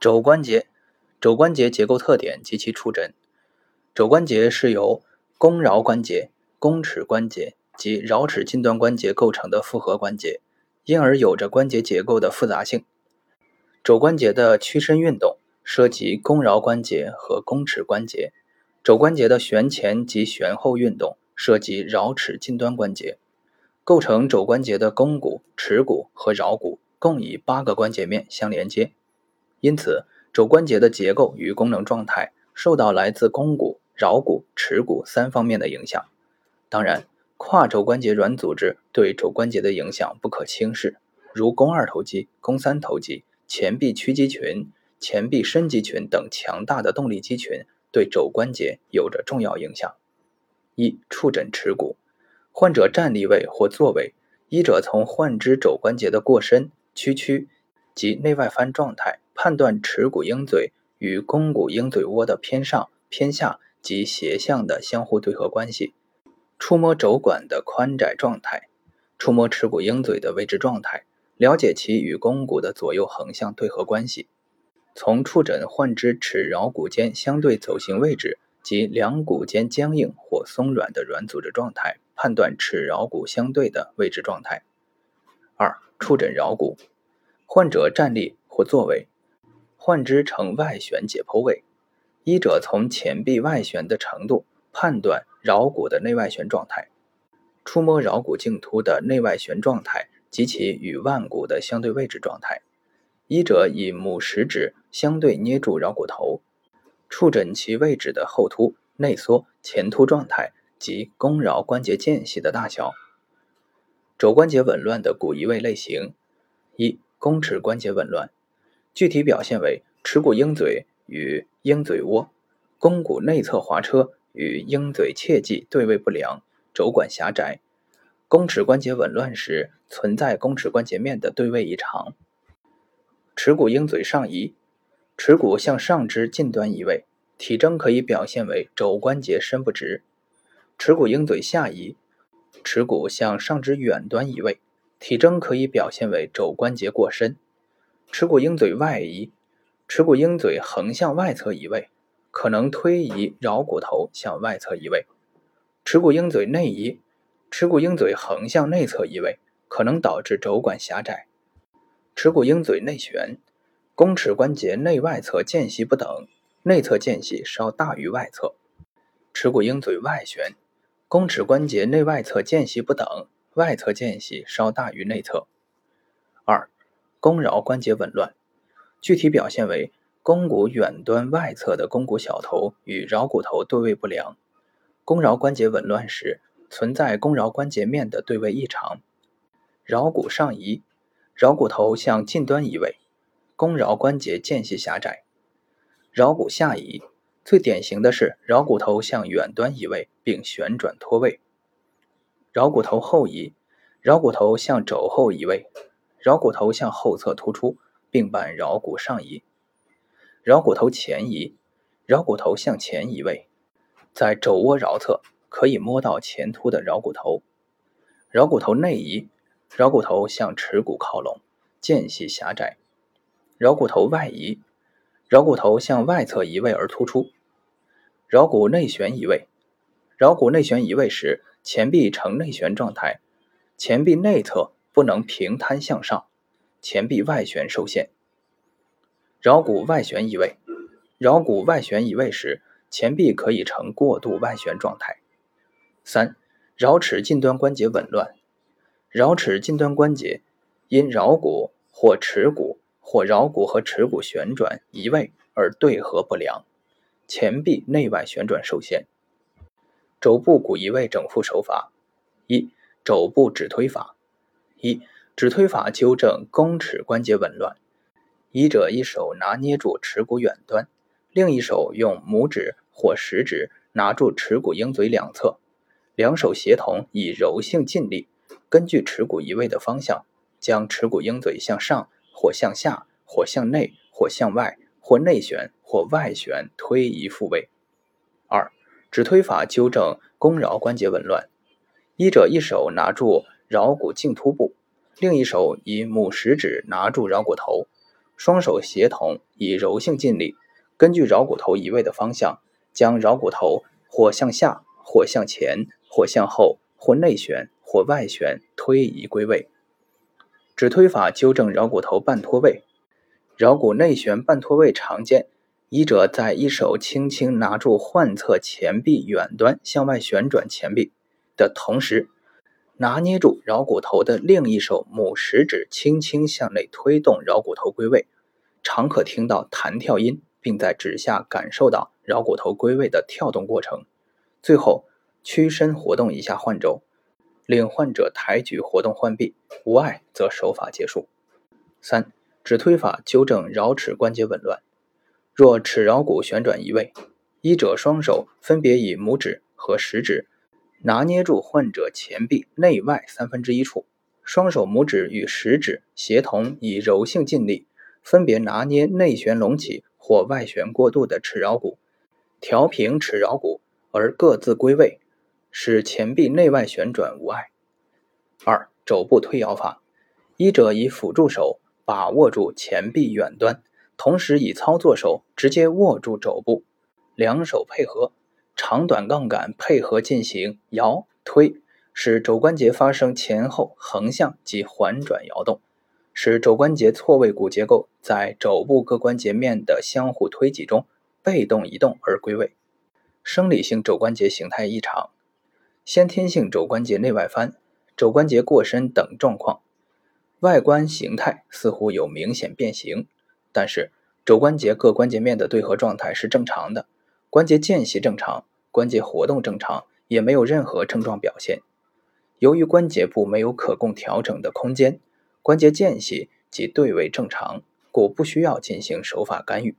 肘关节，肘关节结构特点及其触诊。肘关节是由肱桡关节、弓尺关节及桡尺近端关节构成的复合关节，因而有着关节结构的复杂性。肘关节的屈伸运动涉及肱桡关节和弓尺关节，肘关节的旋前及旋后运动涉及桡尺近端关节。构成肘关节的肱骨、尺骨和桡骨共以八个关节面相连接。因此，肘关节的结构与功能状态受到来自肱骨、桡骨、尺骨三方面的影响。当然，跨肘关节软组织对肘关节的影响不可轻视，如肱二头肌、肱三头肌、前臂屈肌群、前臂伸肌群等强大的动力肌群对肘关节有着重要影响。一、触诊尺骨，患者站立位或坐位，医者从患肢肘关节的过伸、屈曲及内外翻状态。判断尺骨鹰嘴与肱骨鹰嘴窝的偏上、偏下及斜向的相互对合关系，触摸肘管的宽窄状态，触摸尺骨鹰嘴的位置状态，了解其与肱骨的左右横向对合关系。从触诊患肢尺桡骨间相对走行位置及两骨间僵硬或松软的软组织状态，判断尺桡骨相对的位置状态。二、触诊桡骨，患者站立或坐位。患肢呈外旋解剖位，医者从前臂外旋的程度判断桡骨的内外旋状态，触摸桡骨茎突的内外旋状态及其与腕骨的相对位置状态。医者以拇食指相对捏住桡骨头，触诊其位置的后凸、内缩、前凸状态及弓桡关节间隙的大小。肘关节紊乱的骨移位类型：一、弓尺关节紊乱。具体表现为尺骨鹰嘴与鹰嘴窝、肱骨内侧滑车与鹰嘴切迹对位不良、肘管狭窄。肱尺关节紊乱时存在肱尺关节面的对位异常。尺骨鹰嘴上移，尺骨向上肢近端移位，体征可以表现为肘关节伸不直。尺骨鹰嘴下移，尺骨向上肢远端移位，体征可以表现为肘关节过伸。尺骨鹰嘴外移，尺骨鹰嘴横向外侧移位，可能推移桡骨头向外侧移位；尺骨鹰嘴内移，尺骨鹰嘴横向内侧移位，可能导致肘管狭窄；尺骨鹰嘴内旋，肱尺关节内外侧间隙不等，内侧间隙稍大于外侧；尺骨鹰嘴外旋，肱尺关节内外侧间隙不等，外侧间隙稍大于内侧。二。肱桡关节紊乱，具体表现为肱骨远端外侧的肱骨小头与桡骨头对位不良。肱桡关节紊乱时，存在肱桡关节面的对位异常。桡骨上移，桡骨头向近端移位，肱桡关节间隙狭窄。桡骨下移，最典型的是桡骨头向远端移位并旋转脱位。桡骨头后移，桡骨头向肘后移位。桡骨头向后侧突出，并伴桡骨上移；桡骨头前移，桡骨头向前移位，在肘窝桡侧可以摸到前凸的桡骨头；桡骨头内移，桡骨头向耻骨靠拢，间隙狭窄；桡骨头外移，桡骨头向外侧移位而突出；桡骨内旋移位，桡骨内旋移位时，前臂呈内旋状态，前臂内侧。不能平摊向上，前臂外旋受限。桡骨外旋移位，桡骨外旋移位时，前臂可以呈过度外旋状态。三、桡尺近端关节紊乱，桡尺近端关节因桡骨或尺骨或桡骨和尺骨旋转移位而对合不良，前臂内外旋转受限。肘部骨移位整复手法：一、肘部指推法。一指推法纠正肱尺关节紊乱，医者一手拿捏住尺骨远端，另一手用拇指或食指拿住尺骨鹰嘴两侧，两手协同以柔性劲力，根据尺骨移位的方向，将尺骨鹰嘴向上或向下或向内或向外或内旋或外旋推移复位。二指推法纠正肱桡关节紊乱，医者一手拿住。桡骨茎突部，另一手以拇食指拿住桡骨头，双手协同，以柔性尽力，根据桡骨头移位的方向，将桡骨头或向下，或向前，或向后，或内旋，或外旋推移归位。指推法纠正桡骨头半脱位。桡骨内旋半脱位常见，医者在一手轻轻拿住患侧前臂远端向外旋转前臂的同时，拿捏住桡骨头的另一手拇食指，轻轻向内推动桡骨头归位，常可听到弹跳音，并在指下感受到桡骨头归位的跳动过程。最后，屈身活动一下患肘，令患者抬举活动患臂，无碍则手法结束。三。指推法纠正桡尺关节紊乱。若尺桡骨旋转移位，医者双手分别以拇指和食指拿捏住患者前臂内外三分之一处，双手拇指与食指协同，以柔性劲力，分别拿捏内旋隆起或外旋过度的尺桡骨，调平尺桡骨而各自归位，使前臂内外旋转无碍。二、肘部推摇法，医者以辅助手。把握住前臂远端，同时以操作手直接握住肘部，两手配合，长短杠杆配合进行摇推，使肘关节发生前后、横向及环转摇动，使肘关节错位骨结构在肘部各关节面的相互推挤中被动移动而归位。生理性肘关节形态异常，先天性肘关节内外翻、肘关节过伸等状况。外观形态似乎有明显变形，但是肘关节各关节面的对合状态是正常的，关节间隙正常，关节活动正常，也没有任何症状表现。由于关节部没有可供调整的空间，关节间隙及对位正常，故不需要进行手法干预。